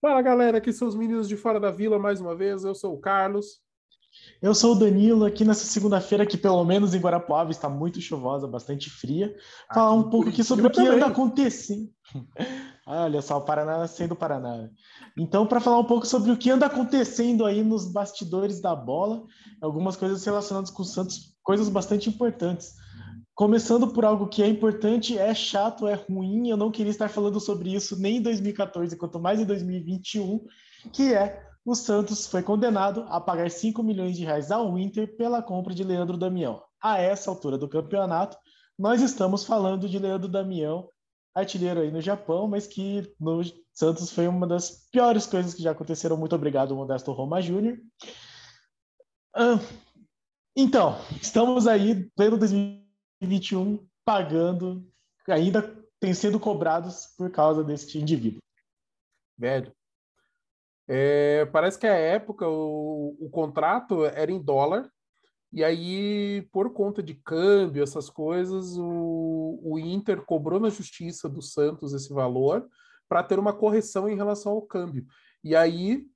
Fala galera, aqui são os meninos de Fora da Vila mais uma vez. Eu sou o Carlos. Eu sou o Danilo, aqui nessa segunda-feira, que pelo menos em Guarapuava está muito chuvosa, bastante fria. Falar um pouco aqui sobre o que anda acontecendo. Olha só, o Paraná sendo Paraná. Então, para falar um pouco sobre o que anda acontecendo aí nos bastidores da bola, algumas coisas relacionadas com o Santos, coisas bastante importantes. Começando por algo que é importante, é chato, é ruim, eu não queria estar falando sobre isso nem em 2014, quanto mais em 2021, que é o Santos foi condenado a pagar 5 milhões de reais ao Inter pela compra de Leandro Damião. A essa altura do campeonato, nós estamos falando de Leandro Damião, artilheiro aí no Japão, mas que no Santos foi uma das piores coisas que já aconteceram. Muito obrigado, Modesto Roma Júnior. Ah, então, estamos aí, pleno 2021 2021 pagando, ainda tem sendo cobrados por causa deste indivíduo. Velho. É, parece que a época o, o contrato era em dólar, e aí, por conta de câmbio, essas coisas, o, o Inter cobrou na justiça do Santos esse valor para ter uma correção em relação ao câmbio. E aí,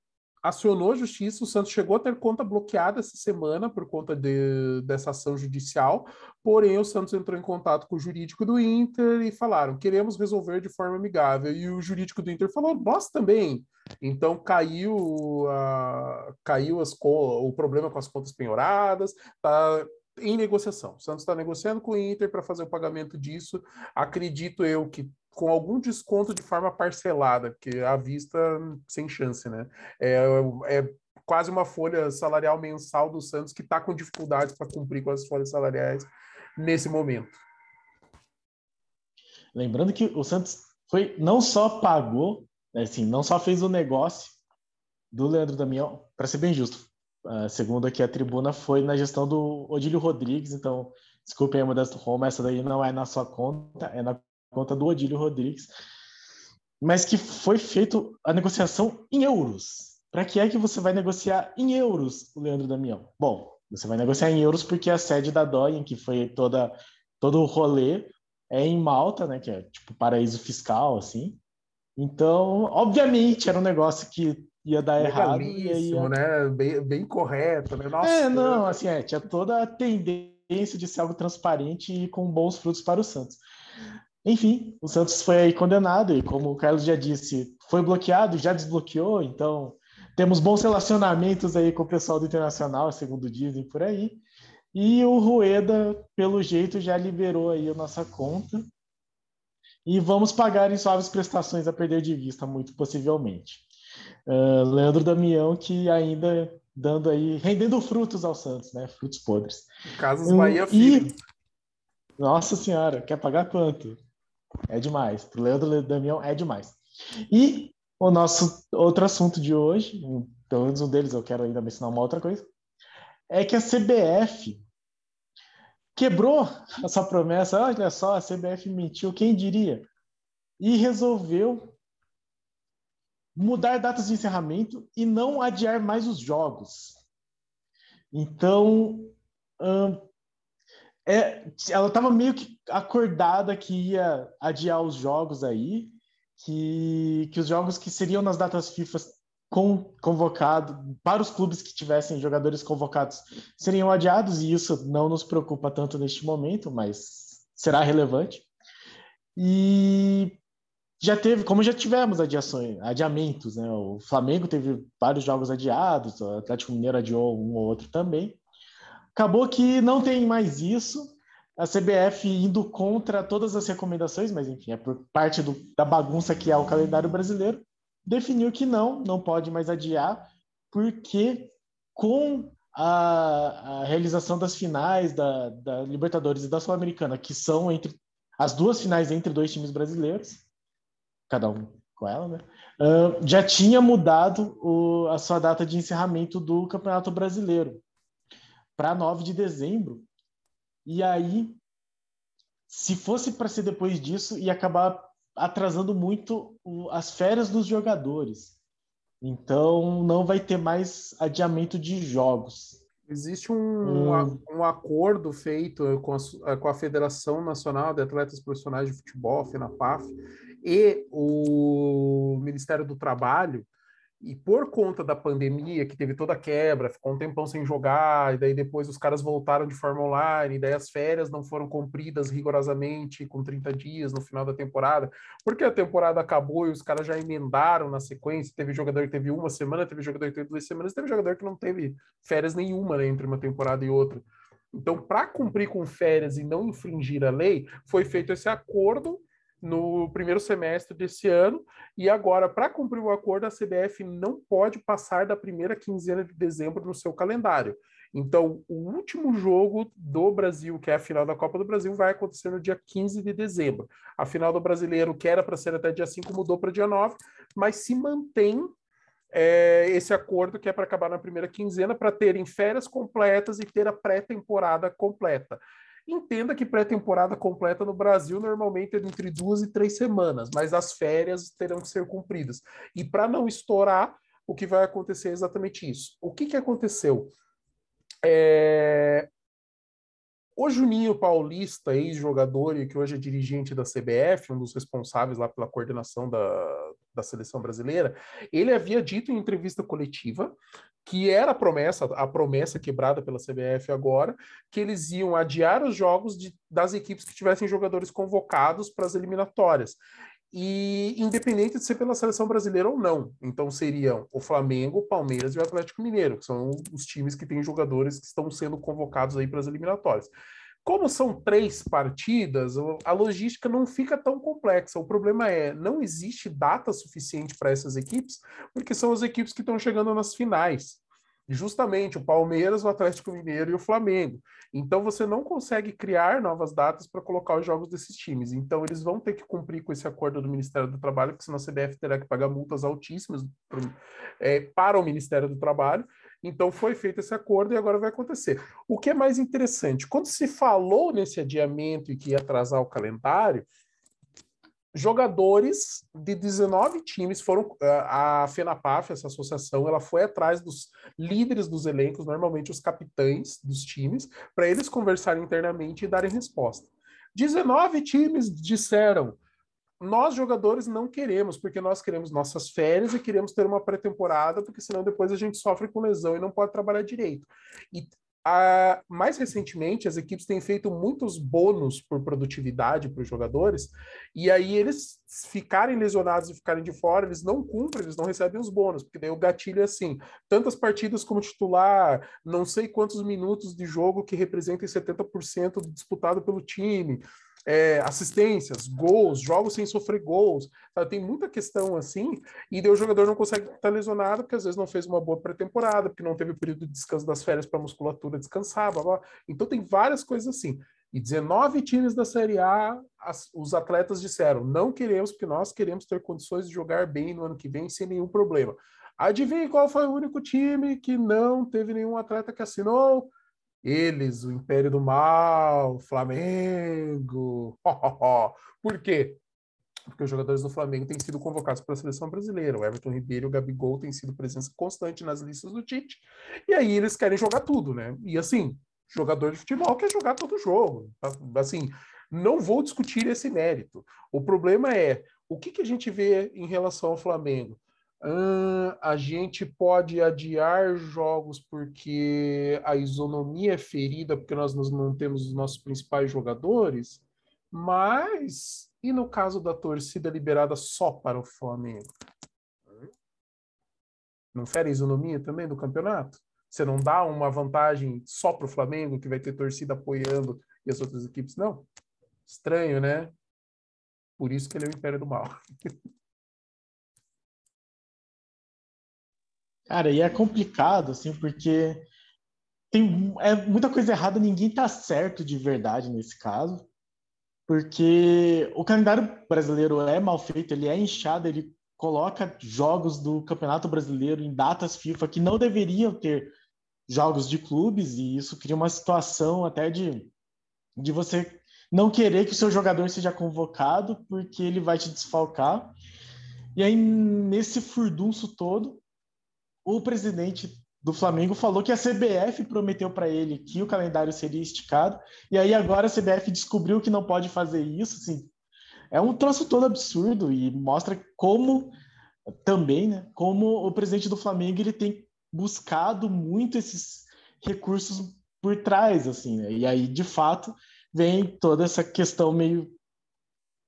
acionou a justiça, o Santos chegou a ter conta bloqueada essa semana por conta de, dessa ação judicial, porém o Santos entrou em contato com o jurídico do Inter e falaram, queremos resolver de forma amigável, e o jurídico do Inter falou, nós também. Então caiu, a, caiu as, o problema com as contas penhoradas, tá em negociação. O Santos está negociando com o Inter para fazer o pagamento disso. Acredito eu que com algum desconto de forma parcelada, porque à vista sem chance, né? É, é quase uma folha salarial mensal do Santos que está com dificuldades para cumprir com as folhas salariais nesse momento. Lembrando que o Santos foi não só pagou, assim, não só fez o negócio do Leandro Damião, para ser bem justo, segundo aqui a tribuna, foi na gestão do Odílio Rodrigues, então, desculpem a Modesto Roma, essa daí não é na sua conta, é na conta do Odílio Rodrigues, mas que foi feito a negociação em euros. Para que é que você vai negociar em euros, o Leandro Damião? Bom, você vai negociar em euros porque a sede da Doyen, que foi toda todo o rolê, é em Malta, né, que é tipo paraíso fiscal assim. Então, obviamente, era um negócio que ia dar errado. Ia... né? Bem, bem correto, né? Nossa, é, não, assim, é, tinha toda a tendência de ser algo transparente e com bons frutos para o Santos. Enfim, o Santos foi aí condenado e, como o Carlos já disse, foi bloqueado, já desbloqueou, então temos bons relacionamentos aí com o pessoal do Internacional, segundo dizem por aí. E o Rueda, pelo jeito, já liberou aí a nossa conta. E vamos pagar em suaves prestações a perder de vista, muito possivelmente. Uh, Leandro Damião, que ainda dando aí, rendendo frutos ao Santos, né? Frutos podres. Casos Bahia Filho. E... Nossa Senhora, quer pagar quanto? É demais. Pro Leandro Damião é demais. E o nosso outro assunto de hoje, pelo menos um deles eu quero ainda mencionar uma outra coisa, é que a CBF quebrou essa promessa. Olha só, a CBF mentiu, quem diria? E resolveu mudar datas de encerramento e não adiar mais os jogos. Então, hum, é, ela estava meio que acordada que ia adiar os jogos aí, que, que os jogos que seriam nas datas FIFA com, convocados, para os clubes que tivessem jogadores convocados, seriam adiados, e isso não nos preocupa tanto neste momento, mas será relevante. E já teve, como já tivemos adiações, adiamentos, né? O Flamengo teve vários jogos adiados, o Atlético Mineiro adiou um ou outro também. Acabou que não tem mais isso. A CBF indo contra todas as recomendações, mas enfim, é por parte do, da bagunça que é o calendário brasileiro, definiu que não, não pode mais adiar, porque com a, a realização das finais da, da Libertadores e da Sul-Americana, que são entre as duas finais entre dois times brasileiros, cada um com ela, né? Uh, já tinha mudado o, a sua data de encerramento do Campeonato Brasileiro para 9 de dezembro. E aí, se fosse para ser depois disso, ia acabar atrasando muito as férias dos jogadores. Então, não vai ter mais adiamento de jogos. Existe um, hum. um acordo feito com a, com a, Federação Nacional de Atletas Profissionais de Futebol, FENAPAF, e o Ministério do Trabalho, e por conta da pandemia, que teve toda a quebra, ficou um tempão sem jogar, e daí depois os caras voltaram de forma online, e daí as férias não foram cumpridas rigorosamente com 30 dias no final da temporada, porque a temporada acabou e os caras já emendaram na sequência. Teve jogador que teve uma semana, teve jogador que teve duas semanas, teve jogador que não teve férias nenhuma né, entre uma temporada e outra. Então, para cumprir com férias e não infringir a lei, foi feito esse acordo no primeiro semestre desse ano, e agora, para cumprir o acordo, a CBF não pode passar da primeira quinzena de dezembro no seu calendário. Então, o último jogo do Brasil, que é a final da Copa do Brasil, vai acontecer no dia 15 de dezembro. A final do Brasileiro, que era para ser até dia 5, mudou para dia 9, mas se mantém é, esse acordo que é para acabar na primeira quinzena, para terem férias completas e ter a pré-temporada completa. Entenda que pré-temporada completa no Brasil normalmente é entre duas e três semanas, mas as férias terão que ser cumpridas. E para não estourar, o que vai acontecer é exatamente isso. O que, que aconteceu? É... O Juninho Paulista, ex-jogador e que hoje é dirigente da CBF, um dos responsáveis lá pela coordenação da, da seleção brasileira, ele havia dito em entrevista coletiva que era a promessa, a promessa quebrada pela CBF agora, que eles iam adiar os jogos de, das equipes que tivessem jogadores convocados para as eliminatórias. E independente de ser pela seleção brasileira ou não. Então seriam o Flamengo, o Palmeiras e o Atlético Mineiro, que são os times que têm jogadores que estão sendo convocados aí para as eliminatórias. Como são três partidas, a logística não fica tão complexa. O problema é, não existe data suficiente para essas equipes, porque são as equipes que estão chegando nas finais. Justamente o Palmeiras, o Atlético Mineiro e o Flamengo. Então você não consegue criar novas datas para colocar os jogos desses times. Então eles vão ter que cumprir com esse acordo do Ministério do Trabalho, porque senão a CBF terá que pagar multas altíssimas é, para o Ministério do Trabalho. Então foi feito esse acordo e agora vai acontecer. O que é mais interessante, quando se falou nesse adiamento e que ia atrasar o calendário, jogadores de 19 times foram a FENAPAF, essa associação, ela foi atrás dos líderes dos elencos, normalmente os capitães dos times, para eles conversarem internamente e darem resposta. 19 times disseram: nós jogadores não queremos, porque nós queremos nossas férias e queremos ter uma pré-temporada, porque senão depois a gente sofre com lesão e não pode trabalhar direito. E a, mais recentemente, as equipes têm feito muitos bônus por produtividade para os jogadores, e aí eles ficarem lesionados e ficarem de fora, eles não cumprem, eles não recebem os bônus, porque daí o gatilho é assim: tantas partidas como titular, não sei quantos minutos de jogo que representem 70% disputado pelo time é, assistências, gols, jogos sem sofrer gols. Sabe? Tem muita questão assim, e o jogador não consegue estar lesionado porque às vezes não fez uma boa pré-temporada, porque não teve o período de descanso das férias para a musculatura descansar, blá, blá. Então tem várias coisas assim. E 19 times da Série A, as, os atletas disseram: não queremos, porque nós queremos ter condições de jogar bem no ano que vem sem nenhum problema. Adivinhe qual foi o único time que não teve nenhum atleta que assinou? Eles, o Império do Mal, Flamengo. Por quê? Porque os jogadores do Flamengo têm sido convocados para a seleção brasileira. O Everton Ribeiro e o Gabigol têm sido presença constante nas listas do Tite. E aí eles querem jogar tudo, né? E assim, jogador de futebol quer jogar todo jogo. Assim, não vou discutir esse mérito. O problema é o que, que a gente vê em relação ao Flamengo? A gente pode adiar jogos porque a isonomia é ferida, porque nós não temos os nossos principais jogadores, mas e no caso da torcida liberada só para o Flamengo? Não fere a isonomia também do campeonato? Você não dá uma vantagem só para o Flamengo, que vai ter torcida apoiando e as outras equipes? Não. Estranho, né? Por isso que ele é o Império do Mal. Cara, e é complicado, assim, porque tem é muita coisa errada, ninguém tá certo de verdade nesse caso, porque o calendário brasileiro é mal feito, ele é inchado, ele coloca jogos do Campeonato Brasileiro em datas FIFA que não deveriam ter jogos de clubes, e isso cria uma situação até de, de você não querer que o seu jogador seja convocado porque ele vai te desfalcar. E aí, nesse furdunço todo, o presidente do Flamengo falou que a CBF prometeu para ele que o calendário seria esticado, e aí agora a CBF descobriu que não pode fazer isso, assim, é um troço todo absurdo e mostra como também, né? Como o presidente do Flamengo ele tem buscado muito esses recursos por trás, assim, né? E aí, de fato, vem toda essa questão meio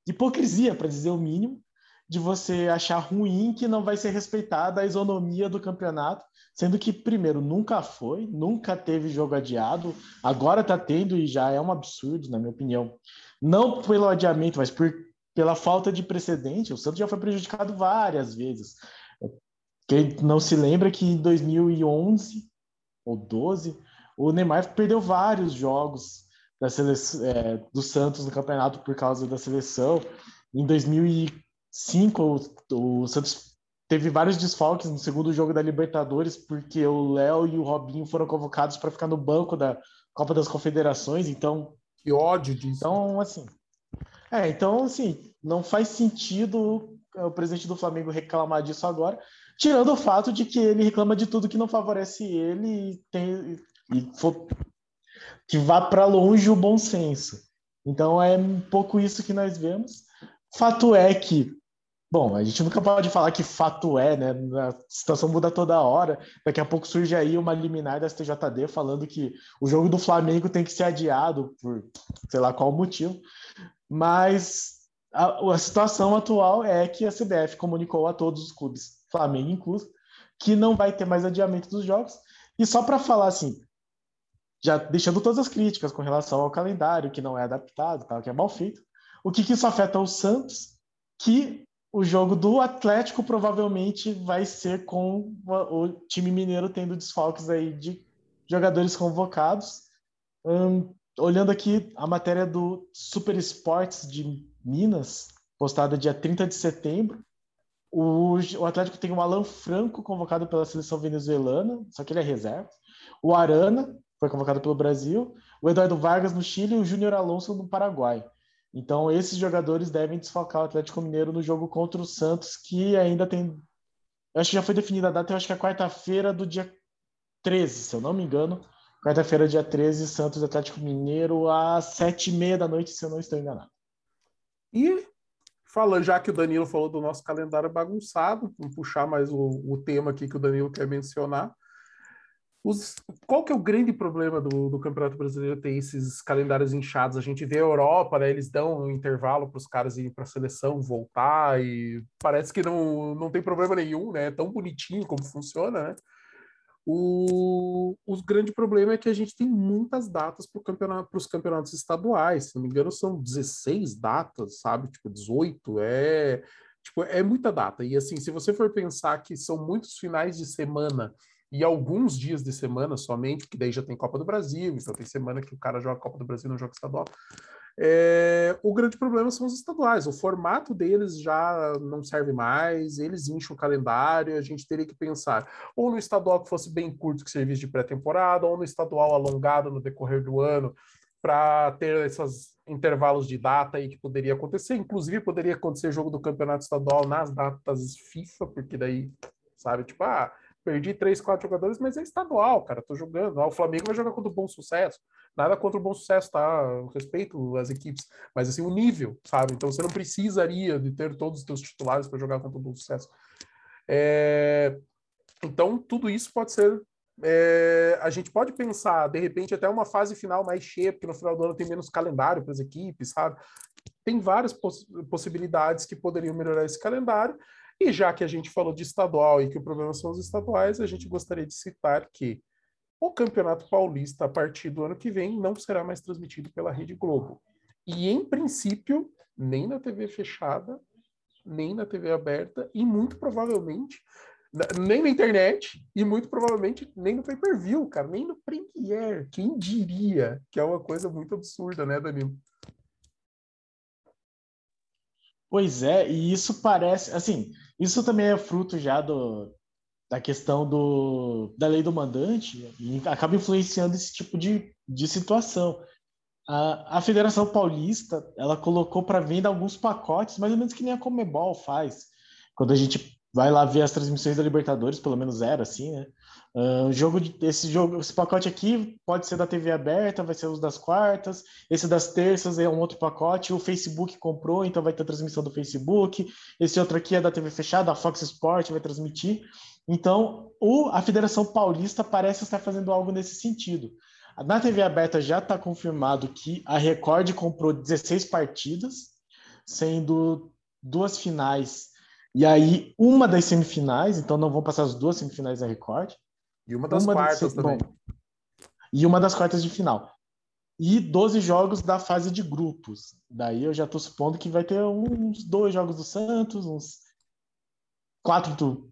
hipocrisia, para dizer o mínimo, de você achar ruim que não vai ser respeitada a isonomia do campeonato, sendo que, primeiro, nunca foi, nunca teve jogo adiado, agora está tendo e já é um absurdo, na minha opinião. Não pelo adiamento, mas por, pela falta de precedente. O Santos já foi prejudicado várias vezes. Quem não se lembra que em 2011 ou 12, o Neymar perdeu vários jogos da seleção, é, do Santos no campeonato por causa da seleção. Em 2005, o, o Santos teve vários desfalques no segundo jogo da Libertadores, porque o Léo e o Robinho foram convocados para ficar no banco da Copa das Confederações. Então, que ódio disso. Então, assim, é, então, assim, não faz sentido o presidente do Flamengo reclamar disso agora, tirando o fato de que ele reclama de tudo que não favorece ele e, tem, e for, que vá para longe o bom senso. Então é um pouco isso que nós vemos. Fato é que, bom, a gente nunca pode falar que fato é, né? A situação muda toda hora. Daqui a pouco surge aí uma liminar da STJD falando que o jogo do Flamengo tem que ser adiado por sei lá qual motivo. Mas a, a situação atual é que a CBF comunicou a todos os clubes, Flamengo incluso, que não vai ter mais adiamento dos jogos. E só para falar assim, já deixando todas as críticas com relação ao calendário, que não é adaptado, tal, que é mal feito. O que, que isso afeta o Santos? Que o jogo do Atlético provavelmente vai ser com o time mineiro tendo desfalques aí de jogadores convocados. Olhando aqui a matéria do Super Esportes de Minas, postada dia 30 de setembro, o, o Atlético tem o Alan Franco convocado pela seleção venezuelana, só que ele é reserva. O Arana, foi convocado pelo Brasil, o Eduardo Vargas no Chile e o Júnior Alonso no Paraguai. Então, esses jogadores devem desfalcar o Atlético Mineiro no jogo contra o Santos, que ainda tem. Eu acho que já foi definida a data, eu acho que é quarta-feira do dia 13, se eu não me engano. Quarta-feira, dia 13, Santos Atlético Mineiro, às sete e meia da noite, se eu não estou enganado. E falando, já que o Danilo falou do nosso calendário bagunçado, vamos puxar mais o, o tema aqui que o Danilo quer mencionar. Os, qual que é o grande problema do, do Campeonato Brasileiro ter esses calendários inchados? A gente vê a Europa, né, eles dão um intervalo para os caras irem para a seleção, voltar, e parece que não, não tem problema nenhum, né? É tão bonitinho como funciona, né? O, o grande problema é que a gente tem muitas datas para campeonato, os campeonatos estaduais. Se não me engano, são 16 datas, sabe? Tipo, 18. É, tipo, é muita data. E assim, se você for pensar que são muitos finais de semana e alguns dias de semana somente, que daí já tem Copa do Brasil, então tem semana que o cara joga Copa do Brasil não joga estadual. É, o grande problema são os estaduais. O formato deles já não serve mais, eles enchem o calendário, a gente teria que pensar ou no estadual que fosse bem curto, que serviço de pré-temporada, ou no estadual alongado no decorrer do ano, para ter esses intervalos de data aí que poderia acontecer. Inclusive, poderia acontecer jogo do campeonato estadual nas datas FIFA, porque daí, sabe, tipo, ah Perdi três, quatro jogadores, mas é estadual, cara. Tô jogando. Ah, o Flamengo vai jogar contra o Bom Sucesso. Nada contra o Bom Sucesso, tá? Eu respeito as equipes, mas assim, o nível, sabe? Então você não precisaria de ter todos os teus titulares para jogar contra o Bom Sucesso. É... Então, tudo isso pode ser. É... A gente pode pensar, de repente, até uma fase final mais cheia, porque no final do ano tem menos calendário para as equipes, sabe? Tem várias poss possibilidades que poderiam melhorar esse calendário. E já que a gente falou de estadual e que o problema são os estaduais, a gente gostaria de citar que o Campeonato Paulista, a partir do ano que vem, não será mais transmitido pela Rede Globo. E, em princípio, nem na TV fechada, nem na TV aberta, e muito provavelmente nem na internet, e muito provavelmente nem no pay-per-view, cara, nem no Premiere. Quem diria que é uma coisa muito absurda, né, Danilo? Pois é, e isso parece, assim, isso também é fruto já do, da questão do, da lei do mandante e acaba influenciando esse tipo de, de situação. A, a Federação Paulista ela colocou para venda alguns pacotes, mais ou menos que nem a Comebol faz. Quando a gente vai lá ver as transmissões da Libertadores, pelo menos era assim, né? Uh, jogo de, esse jogo, esse pacote aqui pode ser da TV aberta, vai ser os das quartas. Esse das terças é um outro pacote. O Facebook comprou, então vai ter transmissão do Facebook. Esse outro aqui é da TV fechada, a Fox Sport vai transmitir. Então, o, a Federação Paulista parece estar fazendo algo nesse sentido. Na TV aberta já está confirmado que a Record comprou 16 partidas, sendo duas finais e aí uma das semifinais, então não vão passar as duas semifinais da Record. E uma das uma quartas das, também. Bom, e uma das quartas de final. E 12 jogos da fase de grupos. Daí eu já estou supondo que vai ter uns dois jogos do Santos, uns quatro do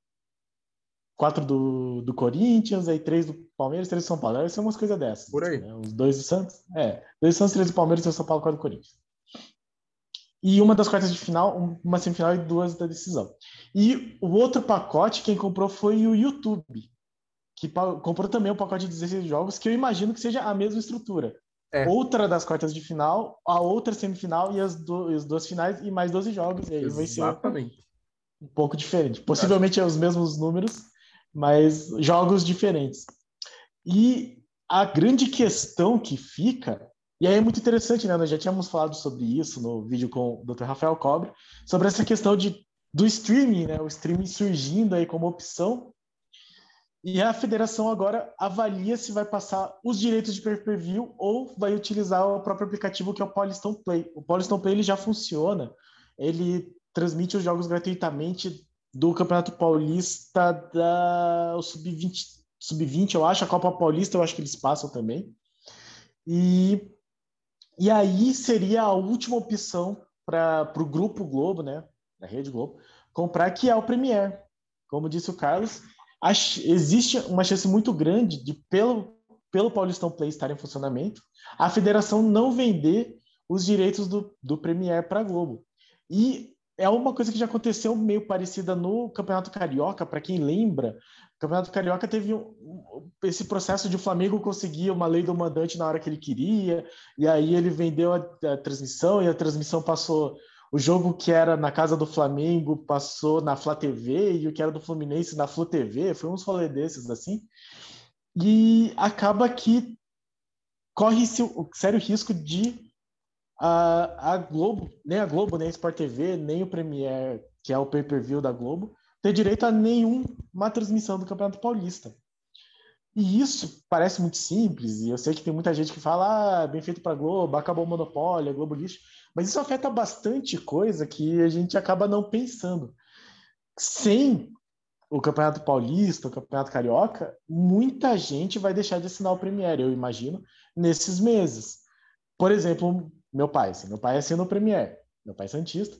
quatro do, do Corinthians, aí três do Palmeiras, três do São Paulo. Deve ser umas coisas dessas. Por aí. Né? Os dois do Santos. É, dois do Santos, três do Palmeiras, três do São Paulo, quatro do Corinthians. E uma das quartas de final, uma semifinal e duas da decisão. E o outro pacote, quem comprou foi o YouTube, que comprou também um pacote de 16 jogos, que eu imagino que seja a mesma estrutura. É. Outra das quartas de final, a outra semifinal e as, do, as duas finais e mais 12 jogos. E aí Exatamente. vai ser um pouco diferente. Possivelmente é os mesmos números, mas jogos diferentes. E a grande questão que fica, e aí é muito interessante, né? Nós já tínhamos falado sobre isso no vídeo com o Dr. Rafael Cobre, sobre essa questão de, do streaming, né? O streaming surgindo aí como opção. E a federação agora avalia se vai passar os direitos de pay-per-view ou vai utilizar o próprio aplicativo que é o Polystone Play. O Polystone Play ele já funciona, ele transmite os jogos gratuitamente do Campeonato Paulista da Sub-20, Sub-20, eu acho, a Copa Paulista, eu acho que eles passam também. E, e aí seria a última opção para o Grupo Globo, né, da Rede Globo, comprar, que é o Premier. Como disse o Carlos, existe uma chance muito grande de, pelo, pelo Paulistão Play estar em funcionamento, a federação não vender os direitos do, do Premier para a Globo. E é uma coisa que já aconteceu meio parecida no Campeonato Carioca, para quem lembra. O Campeonato Carioca teve um, esse processo de Flamengo conseguir uma lei do mandante na hora que ele queria, e aí ele vendeu a, a transmissão, e a transmissão passou. O jogo que era na casa do Flamengo passou na Flá TV, e o que era do Fluminense na Flu TV, foi uns rolê desses assim. E acaba que corre-se o sério risco de a, a Globo, nem a Globo, nem a Sport TV, nem o Premier, que é o pay-per-view da Globo, ter direito a nenhuma transmissão do Campeonato Paulista. E isso parece muito simples, e eu sei que tem muita gente que fala, ah, bem feito para Globo, acabou o monopólio, a Globo lixo, mas isso afeta bastante coisa que a gente acaba não pensando. Sem o Campeonato Paulista, o Campeonato Carioca, muita gente vai deixar de assinar o Premier, eu imagino, nesses meses. Por exemplo, meu pai, assim, meu pai assina o Premier, meu pai é santista.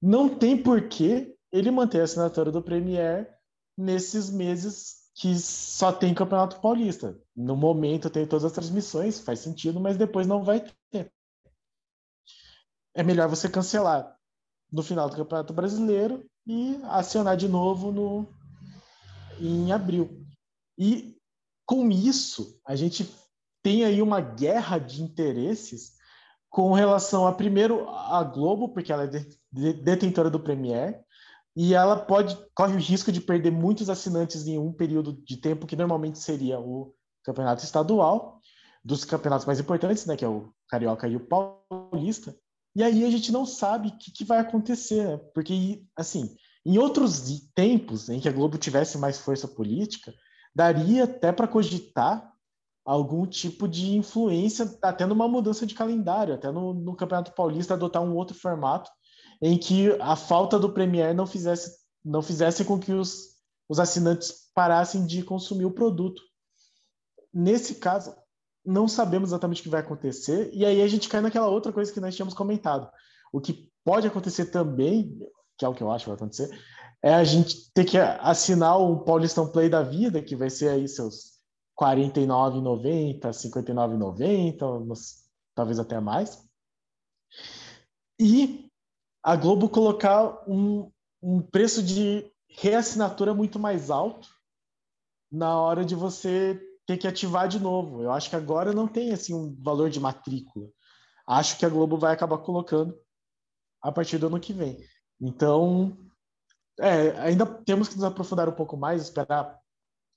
Não tem porquê ele manter a assinatura do Premier nesses meses que só tem Campeonato Paulista. No momento tem todas as transmissões, faz sentido, mas depois não vai ter. É melhor você cancelar no final do Campeonato Brasileiro e acionar de novo no em abril. E com isso, a gente tem aí uma guerra de interesses com relação a, primeiro, a Globo, porque ela é detentora do Premier, e ela pode corre o risco de perder muitos assinantes em um período de tempo que normalmente seria o campeonato estadual, dos campeonatos mais importantes, né, que é o Carioca e o Paulista. E aí a gente não sabe o que, que vai acontecer, né? porque, assim, em outros tempos em que a Globo tivesse mais força política, daria até para cogitar algum tipo de influência, até numa mudança de calendário, até no, no, Campeonato Paulista adotar um outro formato em que a falta do Premier não fizesse, não fizesse com que os, os assinantes parassem de consumir o produto. Nesse caso, não sabemos exatamente o que vai acontecer, e aí a gente cai naquela outra coisa que nós tínhamos comentado. O que pode acontecer também, que é o que eu acho que vai acontecer, é a gente ter que assinar o Paulistão Play da vida, que vai ser aí seus 49,90, 59,90, talvez até mais. E a Globo colocar um, um preço de reassinatura muito mais alto na hora de você ter que ativar de novo. Eu acho que agora não tem assim um valor de matrícula. Acho que a Globo vai acabar colocando a partir do ano que vem. Então, é, ainda temos que nos aprofundar um pouco mais, esperar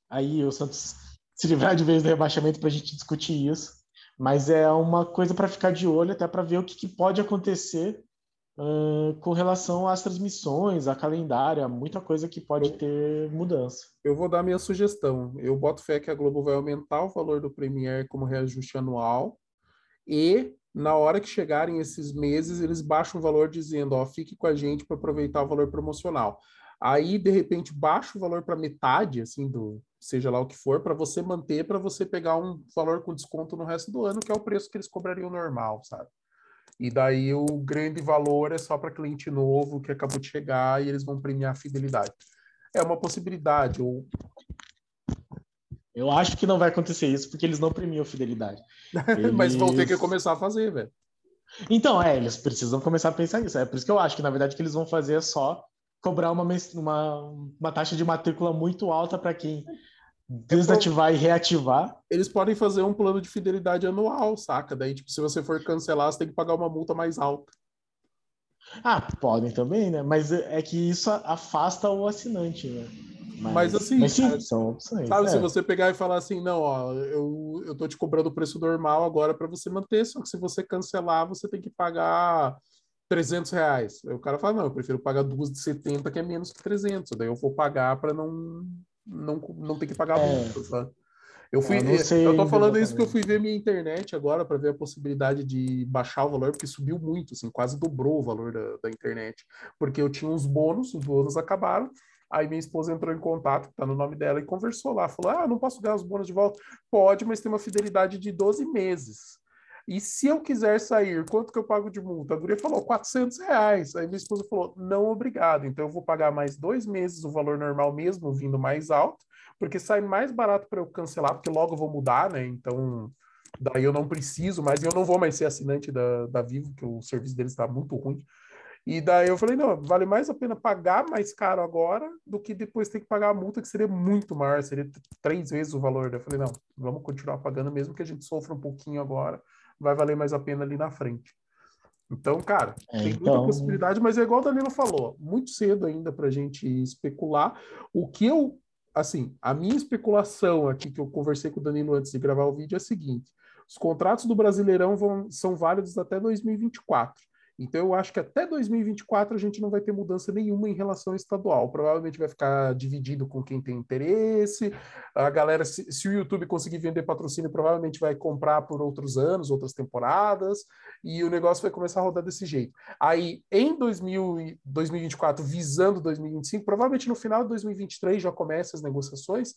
aí o Santos se livrar de vez do rebaixamento para a gente discutir isso. Mas é uma coisa para ficar de olho, até para ver o que, que pode acontecer uh, com relação às transmissões, a calendário, muita coisa que pode ter mudança. Eu vou dar minha sugestão. Eu boto fé que a Globo vai aumentar o valor do Premier como reajuste anual e na hora que chegarem esses meses, eles baixam o valor dizendo, ó, fique com a gente para aproveitar o valor promocional. Aí, de repente, baixa o valor para metade, assim, do seja lá o que for, para você manter, para você pegar um valor com desconto no resto do ano, que é o preço que eles cobrariam normal, sabe? E daí o grande valor é só para cliente novo que acabou de chegar e eles vão premiar a fidelidade. É uma possibilidade, ou eu acho que não vai acontecer isso porque eles não premiam fidelidade. Eles... Mas vão ter que começar a fazer, velho. Então, é, eles precisam começar a pensar nisso. É por isso que eu acho que, na verdade, o que eles vão fazer é só cobrar uma, uma, uma taxa de matrícula muito alta para quem desativar e reativar. Eles podem fazer um plano de fidelidade anual, saca? Daí, tipo, se você for cancelar, você tem que pagar uma multa mais alta. Ah, podem também, né? Mas é que isso afasta o assinante, né? Mas, mas assim, mas sim, são opções. Sabe, é. se você pegar e falar assim, não, ó, eu, eu tô te cobrando o preço normal agora para você manter, só que se você cancelar, você tem que pagar 300 reais. Aí o cara fala, não, eu prefiro pagar duas de 70, que é menos que 300. Daí eu vou pagar para não, não, não ter que pagar é. muito, sabe? Eu fui, eu, sei, eu tô falando isso porque eu fui ver minha internet agora para ver a possibilidade de baixar o valor, porque subiu muito, assim, quase dobrou o valor da, da internet. Porque eu tinha uns bônus, os bônus acabaram, Aí minha esposa entrou em contato, tá no nome dela, e conversou lá. Falou: Ah, não posso ganhar os bônus de volta? Pode, mas tem uma fidelidade de 12 meses. E se eu quiser sair, quanto que eu pago de multa? A guria falou 400 reais. Aí minha esposa falou, não, obrigado. Então eu vou pagar mais dois meses o valor normal mesmo, vindo mais alto, porque sai mais barato para eu cancelar, porque logo eu vou mudar, né? Então daí eu não preciso mais, eu não vou mais ser assinante da, da Vivo, que o serviço deles está muito ruim. E daí eu falei, não, vale mais a pena pagar mais caro agora do que depois ter que pagar a multa, que seria muito maior, seria três vezes o valor. Eu falei, não, vamos continuar pagando, mesmo que a gente sofra um pouquinho agora, vai valer mais a pena ali na frente. Então, cara, é, tem então... muita possibilidade, mas é igual o Danilo falou, muito cedo ainda para a gente especular. O que eu, assim, a minha especulação aqui, que eu conversei com o Danilo antes de gravar o vídeo, é a seguinte: os contratos do Brasileirão vão, são válidos até 2024. Então, eu acho que até 2024 a gente não vai ter mudança nenhuma em relação estadual. Provavelmente vai ficar dividido com quem tem interesse. A galera, se, se, o YouTube conseguir vender patrocínio, provavelmente vai comprar por outros anos, outras temporadas, e o negócio vai começar a rodar desse jeito. Aí, em 2000, 2024, visando 2025, provavelmente no final de 2023 já começa as negociações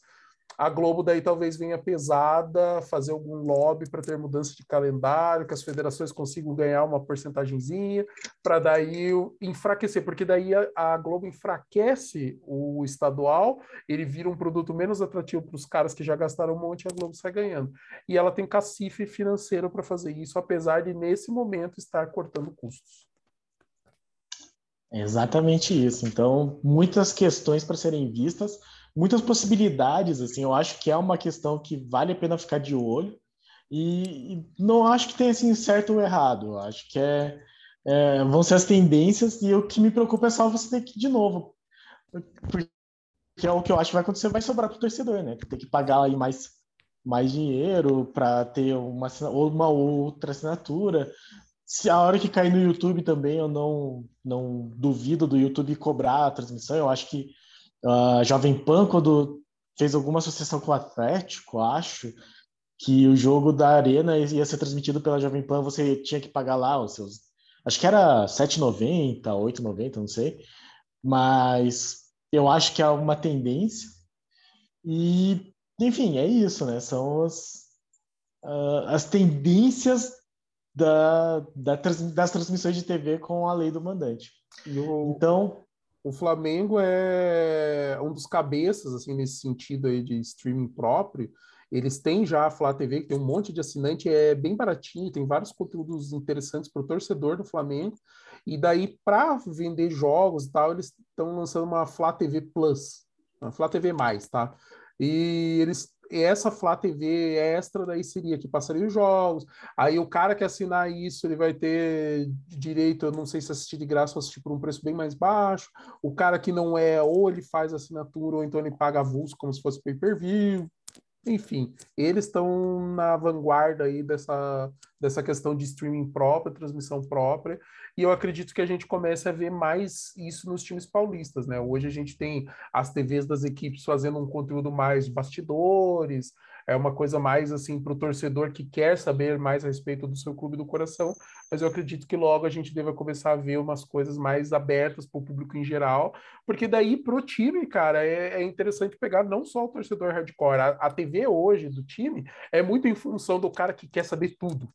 a Globo daí talvez venha pesada, fazer algum lobby para ter mudança de calendário, que as federações consigam ganhar uma porcentagemzinha, para daí enfraquecer, porque daí a, a, Globo enfraquece o estadual, ele vira um produto menos atrativo para os caras que já gastaram um monte a Globo sai ganhando. E ela tem cacife financeiro para fazer isso, apesar de nesse momento estar cortando custos. exatamente isso. Então, muitas questões para serem vistas muitas possibilidades, assim, eu acho que é uma questão que vale a pena ficar de olho e, e não acho que tenha assim certo ou errado, eu acho que é, é, vão ser as tendências e o que me preocupa é só você ter que de novo, porque é o que eu acho que vai acontecer, vai sobrar para o torcedor, né? Tem que pagar aí mais, mais dinheiro para ter uma, uma outra assinatura. Se a hora que cair no YouTube também, eu não, não duvido do YouTube cobrar a transmissão. Eu acho que a Jovem Pan, quando fez alguma associação com o Atlético, acho, que o jogo da Arena ia ser transmitido pela Jovem Pan, você tinha que pagar lá os seus. Acho que era 7,90, 8,90, não sei. Mas eu acho que é uma tendência. E, enfim, é isso, né? São as, uh, as tendências da, da, das transmissões de TV com a lei do mandante. Eu... Então, o Flamengo é um dos cabeças, assim, nesse sentido aí de streaming próprio. Eles têm já a Flá TV, que tem um monte de assinante, é bem baratinho, tem vários conteúdos interessantes para o torcedor do Flamengo. E daí, para vender jogos e tal, eles estão lançando uma Flá TV Plus, uma Flá TV tá? E eles essa Flá TV extra daí seria que passaria os jogos. Aí o cara que assinar isso, ele vai ter direito, eu não sei se assistir de graça ou assistir por um preço bem mais baixo. O cara que não é, ou ele faz assinatura, ou então ele paga avulso como se fosse pay-per-view. Enfim, eles estão na vanguarda aí dessa, dessa questão de streaming própria, transmissão própria, e eu acredito que a gente comece a ver mais isso nos times paulistas, né? Hoje a gente tem as TVs das equipes fazendo um conteúdo mais bastidores, é uma coisa mais assim para o torcedor que quer saber mais a respeito do seu clube do coração, mas eu acredito que logo a gente deva começar a ver umas coisas mais abertas para o público em geral, porque daí para o time, cara, é, é, interessante pegar não só o torcedor hardcore, a, a TV hoje do time é muito em função do cara que quer saber tudo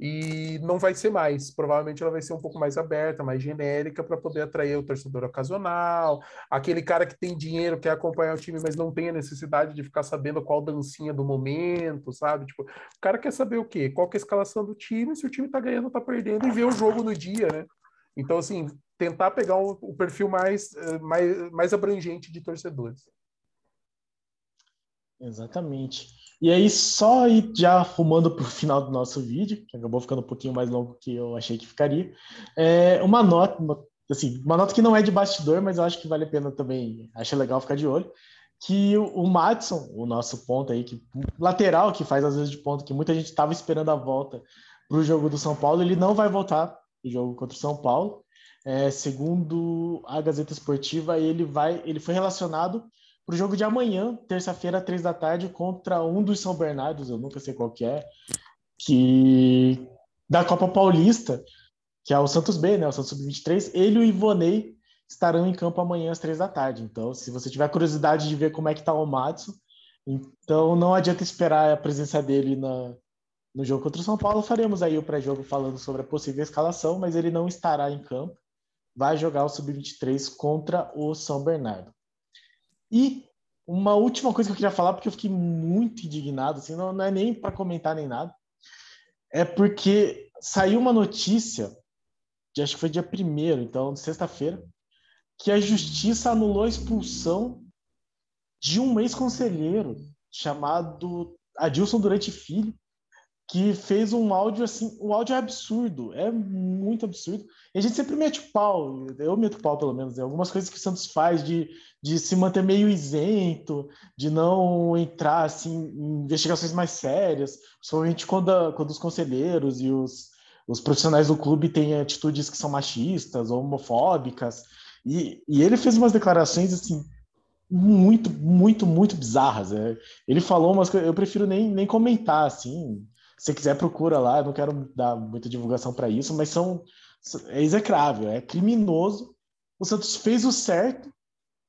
e não vai ser mais. Provavelmente ela vai ser um pouco mais aberta, mais genérica, para poder atrair o torcedor ocasional, aquele cara que tem dinheiro, quer acompanhar o time, mas não tem a necessidade de ficar sabendo qual dancinha do momento, sabe? Tipo, o cara quer saber o quê? Qual que é a escalação do time, se o time tá ganhando, tá perdendo, e ver o jogo no dia, né? Então, assim, tentar pegar o, o perfil mais, eh, mais, mais abrangente de torcedores. Exatamente. E aí, só ir já arrumando para o final do nosso vídeo, que acabou ficando um pouquinho mais longo que eu achei que ficaria, é uma nota, uma, assim, uma nota que não é de bastidor, mas eu acho que vale a pena também, acho legal ficar de olho, que o, Madison, o nosso ponto aí, que lateral que faz às vezes de ponto, que muita gente estava esperando a volta para o jogo do São Paulo, ele não vai voltar o jogo contra o São Paulo. É, segundo a Gazeta Esportiva, ele vai, ele foi relacionado para o jogo de amanhã, terça-feira, três da tarde, contra um dos São Bernardos, eu nunca sei qual que é, que da Copa Paulista, que é o Santos B, né? O Santos Sub-23. Ele e o Ivonei estarão em campo amanhã às três da tarde. Então, se você tiver curiosidade de ver como é que está o Matsu, então não adianta esperar a presença dele na, no jogo contra o São Paulo. Faremos aí o pré-jogo falando sobre a possível escalação, mas ele não estará em campo. Vai jogar o Sub-23 contra o São Bernardo. E uma última coisa que eu queria falar, porque eu fiquei muito indignado, assim, não, não é nem para comentar nem nada, é porque saiu uma notícia, acho que foi dia primeiro, então, sexta-feira, que a justiça anulou a expulsão de um ex-conselheiro chamado Adilson Durante Filho, que fez um áudio assim, um áudio é absurdo, é muito absurdo. E a gente sempre mete o pau, eu meto o pau pelo menos, né? algumas coisas que o Santos faz de, de se manter meio isento, de não entrar assim, em investigações mais sérias, principalmente quando, a, quando os conselheiros e os, os profissionais do clube têm atitudes que são machistas ou homofóbicas. E, e ele fez umas declarações assim muito, muito, muito bizarras. É. Ele falou umas coisas, eu prefiro nem, nem comentar assim se quiser, procura lá. Eu não quero dar muita divulgação para isso, mas são é execrável, é criminoso. O Santos fez o certo,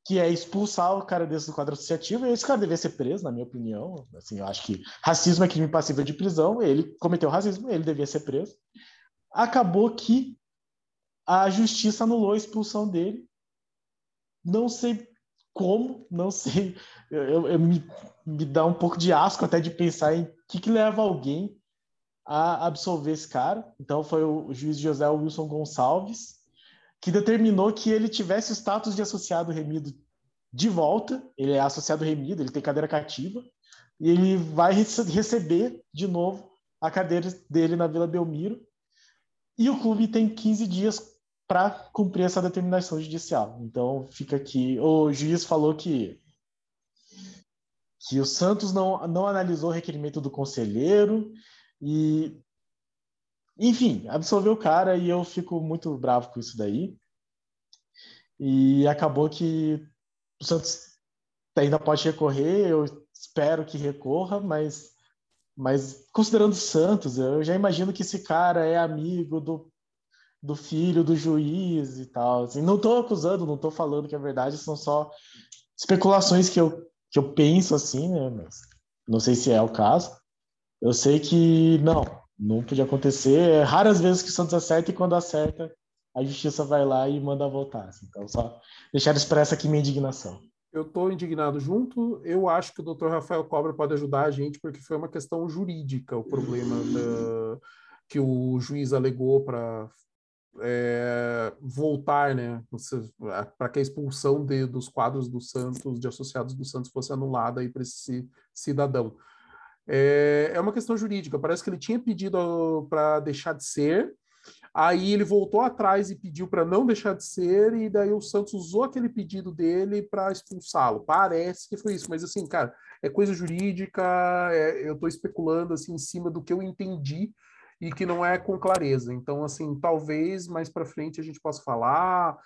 que é expulsar o cara desse do quadro associativo, e esse cara deveria ser preso, na minha opinião. Assim, eu acho que racismo é crime passível de prisão, ele cometeu racismo, ele devia ser preso. Acabou que a justiça anulou a expulsão dele. Não sei como, não sei. Eu, eu, me, me dá um pouco de asco até de pensar em o que, que leva alguém a absolver esse cara. Então foi o juiz José Wilson Gonçalves que determinou que ele tivesse o status de associado remido de volta. Ele é associado remido, ele tem cadeira cativa e ele vai receber de novo a cadeira dele na Vila Belmiro. E o clube tem 15 dias para cumprir essa determinação judicial. Então fica aqui. O juiz falou que que o Santos não, não analisou o requerimento do conselheiro e, enfim, absolveu o cara e eu fico muito bravo com isso daí. E acabou que o Santos ainda pode recorrer, eu espero que recorra, mas, mas considerando o Santos, eu já imagino que esse cara é amigo do, do filho do juiz e tal. Assim, não estou acusando, não estou falando que é verdade, são só especulações que eu, que eu penso assim, né? Mas não sei se é o caso. Eu sei que não, não podia acontecer. É raras vezes que o Santos acerta e quando acerta, a justiça vai lá e manda voltar. Assim. Então, só deixar expressa aqui minha indignação. Eu estou indignado junto. Eu acho que o Dr. Rafael Cobra pode ajudar a gente, porque foi uma questão jurídica o problema da... que o juiz alegou para é, voltar, né, para que a expulsão de, dos quadros do Santos, de associados do Santos, fosse anulada aí para esse cidadão. É, é uma questão jurídica. Parece que ele tinha pedido para deixar de ser, aí ele voltou atrás e pediu para não deixar de ser, e daí o Santos usou aquele pedido dele para expulsá-lo. Parece que foi isso, mas assim, cara, é coisa jurídica, é, eu estou especulando assim em cima do que eu entendi e que não é com clareza. Então, assim, talvez mais para frente a gente possa falar.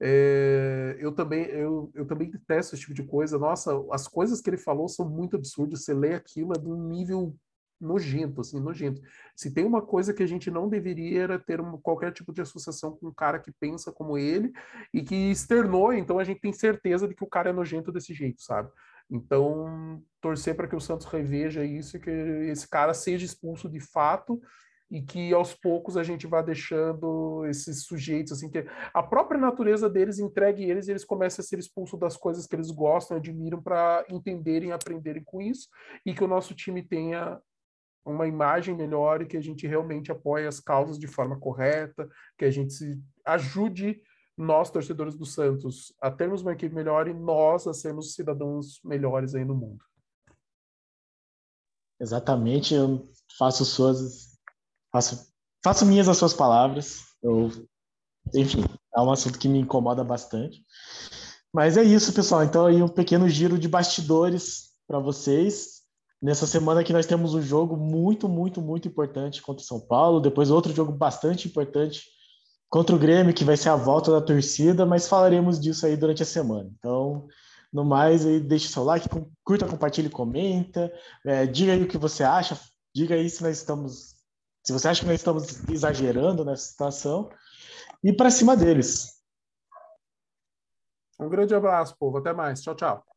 É, eu também eu, eu também detesto esse tipo de coisa. Nossa, as coisas que ele falou são muito absurdas. Você lê aquilo é de um nível nojento, assim, nojento. Se tem uma coisa que a gente não deveria era ter qualquer tipo de associação com um cara que pensa como ele e que externou, então a gente tem certeza de que o cara é nojento desse jeito, sabe? Então, torcer para que o Santos reveja isso e que esse cara seja expulso de fato e que aos poucos a gente vá deixando esses sujeitos assim que a própria natureza deles entregue eles e eles começam a ser expulsos das coisas que eles gostam, admiram para entenderem, aprenderem com isso e que o nosso time tenha uma imagem melhor e que a gente realmente apoie as causas de forma correta, que a gente se ajude nós torcedores do Santos a termos uma equipe melhor e nós a sermos cidadãos melhores aí no mundo. Exatamente, eu faço suas faço, faço minhas as suas palavras. Eu, enfim, é um assunto que me incomoda bastante. Mas é isso, pessoal. Então, aí um pequeno giro de bastidores para vocês. Nessa semana aqui nós temos um jogo muito, muito, muito importante contra o São Paulo. Depois outro jogo bastante importante contra o Grêmio, que vai ser a volta da torcida, mas falaremos disso aí durante a semana. Então, no mais, aí deixe seu like, curta, compartilhe, comenta, é, diga aí o que você acha, diga aí se nós estamos se você acha que nós estamos exagerando nessa situação, e para cima deles. Um grande abraço, povo. Até mais. Tchau, tchau.